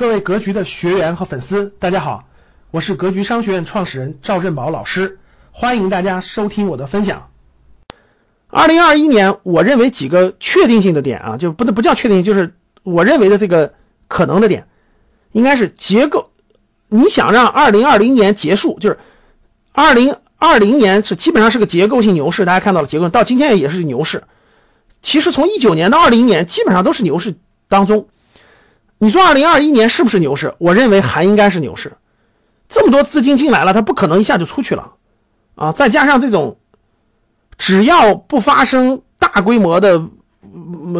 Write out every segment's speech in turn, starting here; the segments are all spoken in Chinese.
各位格局的学员和粉丝，大家好，我是格局商学院创始人赵振宝老师，欢迎大家收听我的分享。二零二一年，我认为几个确定性的点啊，就不能不叫确定性，就是我认为的这个可能的点，应该是结构。你想让二零二零年结束，就是二零二零年是基本上是个结构性牛市，大家看到了结构，到今天也是牛市。其实从一九年到二零年，基本上都是牛市当中。你说二零二一年是不是牛市？我认为还应该是牛市。这么多资金进来了，它不可能一下就出去了啊！再加上这种，只要不发生大规模的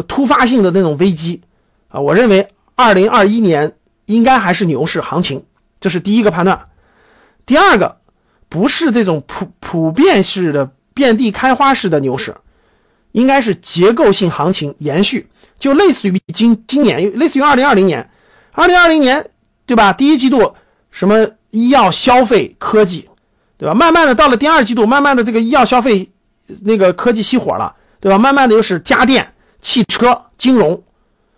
突发性的那种危机啊，我认为二零二一年应该还是牛市行情，这是第一个判断。第二个，不是这种普普遍式的遍地开花式的牛市。应该是结构性行情延续，就类似于今今年，类似于二零二零年，二零二零年对吧？第一季度什么医药、消费、科技，对吧？慢慢的到了第二季度，慢慢的这个医药、消费那个科技熄火了，对吧？慢慢的又是家电、汽车、金融，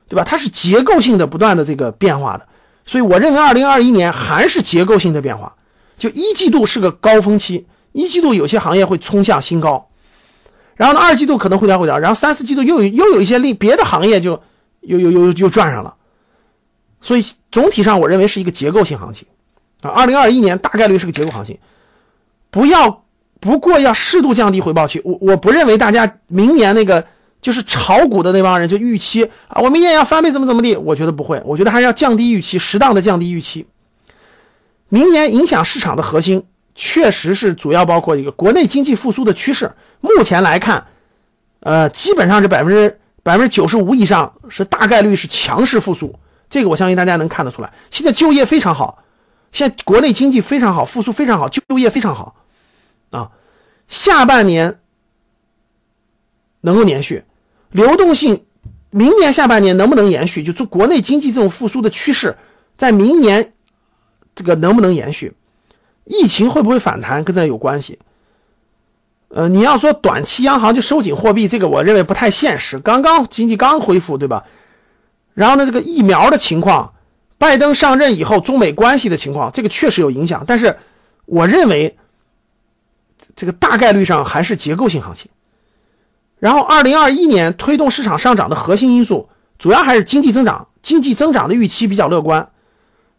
对吧？它是结构性的不断的这个变化的，所以我认为二零二一年还是结构性的变化，就一季度是个高峰期，一季度有些行业会冲向新高。然后呢，二季度可能会调会调，然后三四季度又有又有一些另别的行业就又又又又赚上了，所以总体上我认为是一个结构性行情啊。二零二一年大概率是个结构行情，不要不过要适度降低回报期。我我不认为大家明年那个就是炒股的那帮人就预期啊，我明年要翻倍怎么怎么地，我觉得不会，我觉得还是要降低预期，适当的降低预期。明年影响市场的核心。确实是主要包括一个国内经济复苏的趋势，目前来看，呃，基本上是百分之百分之九十五以上是大概率是强势复苏，这个我相信大家能看得出来。现在就业非常好，现在国内经济非常好，复苏非常好，就业非常好啊。下半年能够延续，流动性明年下半年能不能延续？就做国内经济这种复苏的趋势，在明年这个能不能延续？疫情会不会反弹跟这有关系？呃，你要说短期央行就收紧货币，这个我认为不太现实。刚刚经济刚恢复，对吧？然后呢，这个疫苗的情况，拜登上任以后中美关系的情况，这个确实有影响。但是我认为这个大概率上还是结构性行情。然后，二零二一年推动市场上涨的核心因素，主要还是经济增长，经济增长的预期比较乐观。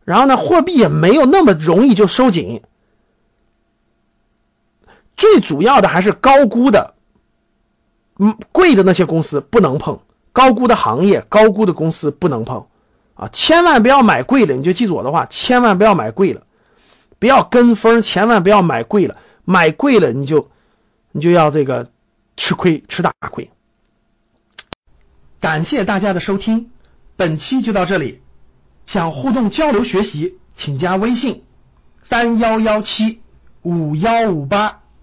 然后呢，货币也没有那么容易就收紧。最主要的还是高估的，嗯，贵的那些公司不能碰，高估的行业、高估的公司不能碰啊！千万不要买贵了，你就记住我的话，千万不要买贵了，不要跟风，千万不要买贵了，买贵了你就你就要这个吃亏，吃大亏。感谢大家的收听，本期就到这里。想互动交流学习，请加微信三幺幺七五幺五八。